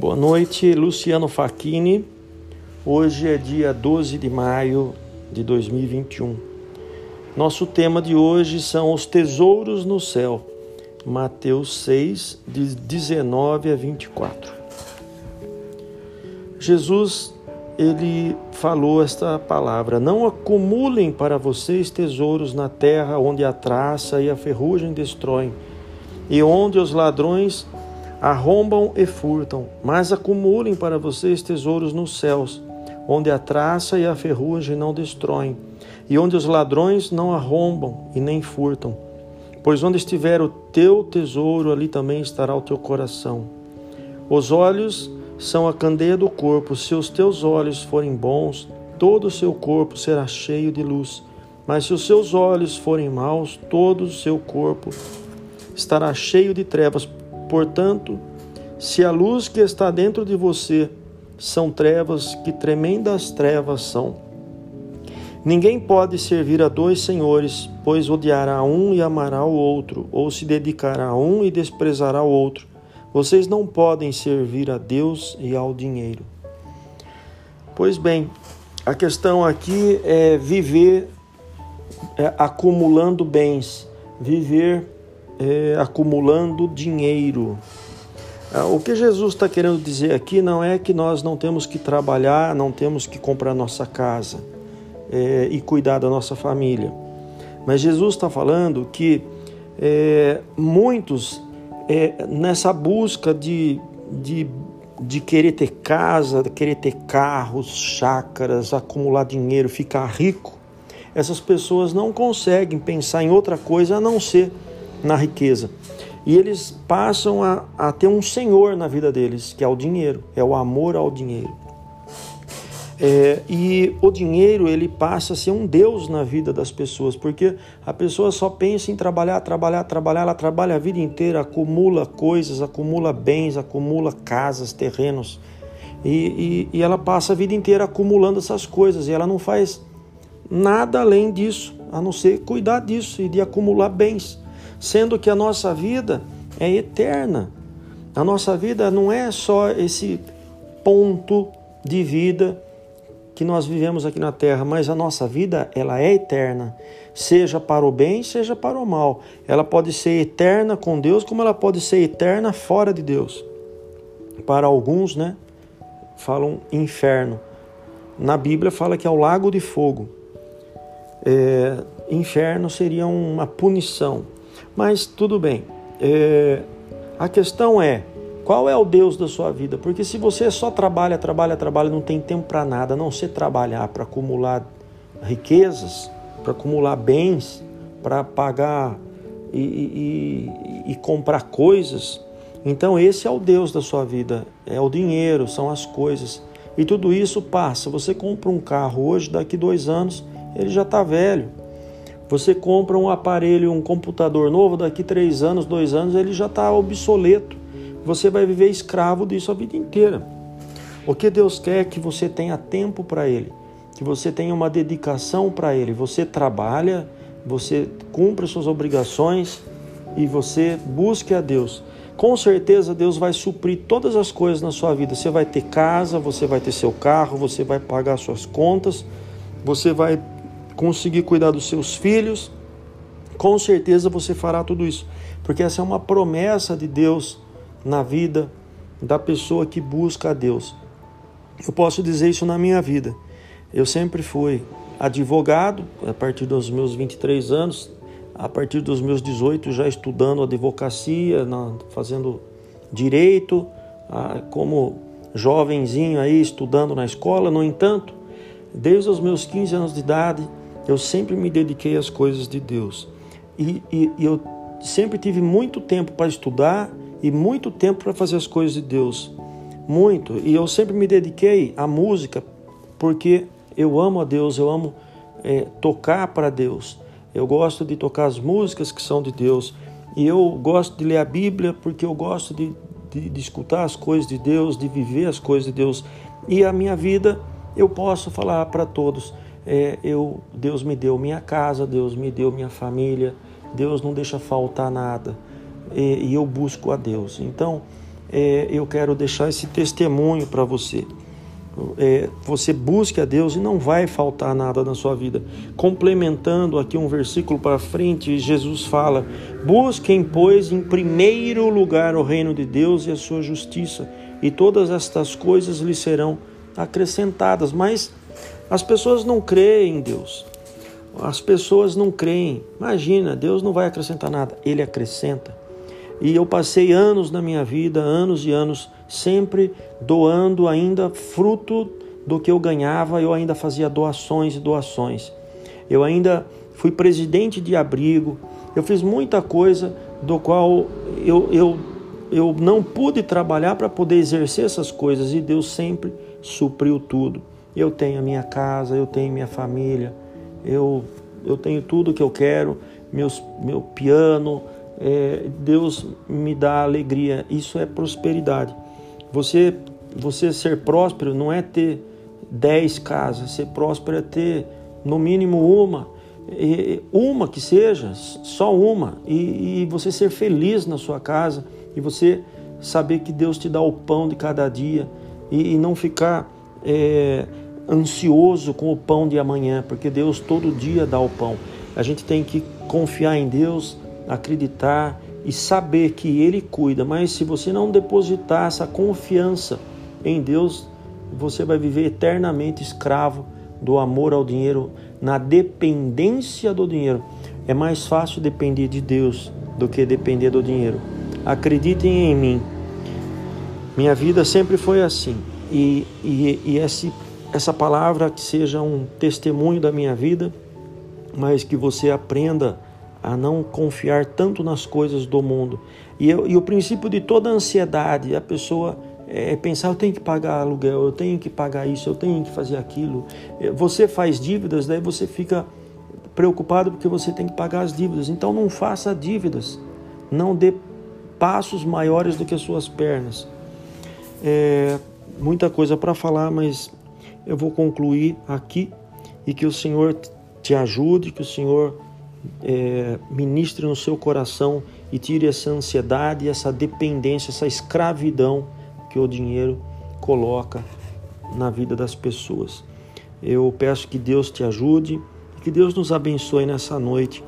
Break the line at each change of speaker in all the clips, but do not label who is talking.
Boa noite, Luciano Facchini. Hoje é dia 12 de maio de 2021. Nosso tema de hoje são os tesouros no céu. Mateus 6, de 19 a 24. Jesus, ele falou esta palavra: Não acumulem para vocês tesouros na terra, onde a traça e a ferrugem destroem, e onde os ladrões arrombam e furtam, mas acumulem para vocês tesouros nos céus, onde a traça e a ferrugem não destroem, e onde os ladrões não arrombam e nem furtam. Pois onde estiver o teu tesouro, ali também estará o teu coração. Os olhos são a candeia do corpo, se os teus olhos forem bons, todo o seu corpo será cheio de luz. Mas se os seus olhos forem maus, todo o seu corpo estará cheio de trevas. Portanto, se a luz que está dentro de você são trevas, que tremendas trevas são. Ninguém pode servir a dois senhores, pois odiará um e amará o outro, ou se dedicará a um e desprezará o outro. Vocês não podem servir a Deus e ao dinheiro. Pois bem, a questão aqui é viver é, acumulando bens, viver é, acumulando dinheiro. Ah, o que Jesus está querendo dizer aqui não é que nós não temos que trabalhar, não temos que comprar nossa casa é, e cuidar da nossa família. Mas Jesus está falando que é, muitos, é, nessa busca de, de, de querer ter casa, de querer ter carros, chácaras, acumular dinheiro, ficar rico, essas pessoas não conseguem pensar em outra coisa a não ser na riqueza. E eles passam a, a ter um senhor na vida deles, que é o dinheiro, é o amor ao dinheiro. É, e o dinheiro ele passa a ser um Deus na vida das pessoas, porque a pessoa só pensa em trabalhar, trabalhar, trabalhar, ela trabalha a vida inteira, acumula coisas, acumula bens, acumula casas, terrenos, e, e, e ela passa a vida inteira acumulando essas coisas, e ela não faz nada além disso, a não ser cuidar disso e de acumular bens sendo que a nossa vida é eterna. A nossa vida não é só esse ponto de vida que nós vivemos aqui na terra, mas a nossa vida ela é eterna, seja para o bem, seja para o mal. Ela pode ser eterna com Deus, como ela pode ser eterna fora de Deus. Para alguns, né, falam inferno. Na Bíblia fala que é o lago de fogo. É, inferno seria uma punição. Mas tudo bem. É, a questão é qual é o Deus da sua vida? Porque se você só trabalha, trabalha, trabalha, não tem tempo para nada, a não ser trabalhar para acumular riquezas, para acumular bens, para pagar e, e, e, comprar coisas, então esse é o Deus da sua vida, é o dinheiro, são as coisas. E tudo isso passa. Você compra um carro hoje, daqui dois anos, ele já está velho. Você compra um aparelho, um computador novo, daqui três anos, dois anos, ele já está obsoleto. Você vai viver escravo disso a vida inteira. O que Deus quer é que você tenha tempo para Ele, que você tenha uma dedicação para Ele. Você trabalha, você cumpre suas obrigações e você busque a Deus. Com certeza Deus vai suprir todas as coisas na sua vida. Você vai ter casa, você vai ter seu carro, você vai pagar suas contas, você vai conseguir cuidar dos seus filhos, com certeza você fará tudo isso, porque essa é uma promessa de Deus na vida da pessoa que busca a Deus. Eu posso dizer isso na minha vida. Eu sempre fui advogado, a partir dos meus 23 anos, a partir dos meus 18 já estudando advocacia, fazendo direito, como jovenzinho aí estudando na escola. No entanto, desde os meus 15 anos de idade, eu sempre me dediquei às coisas de Deus. E, e, e eu sempre tive muito tempo para estudar e muito tempo para fazer as coisas de Deus. Muito. E eu sempre me dediquei à música porque eu amo a Deus, eu amo é, tocar para Deus. Eu gosto de tocar as músicas que são de Deus. E eu gosto de ler a Bíblia porque eu gosto de, de, de escutar as coisas de Deus, de viver as coisas de Deus. E a minha vida eu posso falar para todos é, eu, Deus me deu minha casa, Deus me deu minha família, Deus não deixa faltar nada e, e eu busco a Deus. Então, é, eu quero deixar esse testemunho para você. É, você busque a Deus e não vai faltar nada na sua vida. Complementando aqui um versículo para frente, Jesus fala: Busquem, pois, em primeiro lugar o reino de Deus e a sua justiça, e todas estas coisas lhe serão acrescentadas. Mas as pessoas não creem em Deus. As pessoas não creem. Imagina, Deus não vai acrescentar nada, Ele acrescenta. E eu passei anos na minha vida, anos e anos, sempre doando ainda fruto do que eu ganhava, eu ainda fazia doações e doações. Eu ainda fui presidente de abrigo, eu fiz muita coisa do qual eu, eu, eu não pude trabalhar para poder exercer essas coisas e Deus sempre supriu tudo. Eu tenho a minha casa, eu tenho minha família, eu, eu tenho tudo que eu quero, meus, meu piano, é, Deus me dá alegria. Isso é prosperidade. Você, você ser próspero não é ter dez casas. Ser próspero é ter no mínimo uma, uma que seja, só uma, e, e você ser feliz na sua casa e você saber que Deus te dá o pão de cada dia e, e não ficar é, ansioso com o pão de amanhã, porque Deus todo dia dá o pão. A gente tem que confiar em Deus, acreditar e saber que Ele cuida, mas se você não depositar essa confiança em Deus, você vai viver eternamente escravo do amor ao dinheiro, na dependência do dinheiro. É mais fácil depender de Deus do que depender do dinheiro. Acreditem em mim. Minha vida sempre foi assim. E, e, e esse, essa palavra que seja um testemunho da minha vida, mas que você aprenda a não confiar tanto nas coisas do mundo. E, eu, e o princípio de toda ansiedade, a pessoa é pensar, eu tenho que pagar aluguel, eu tenho que pagar isso, eu tenho que fazer aquilo. É, você faz dívidas, daí você fica preocupado porque você tem que pagar as dívidas. Então não faça dívidas, não dê passos maiores do que as suas pernas. É muita coisa para falar, mas eu vou concluir aqui e que o Senhor te ajude, que o Senhor é, ministre no seu coração e tire essa ansiedade, essa dependência, essa escravidão que o dinheiro coloca na vida das pessoas. Eu peço que Deus te ajude, que Deus nos abençoe nessa noite.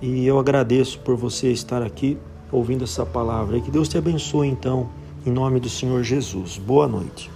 E eu agradeço por você estar aqui ouvindo essa palavra. E que Deus te abençoe então, em nome do Senhor Jesus. Boa noite.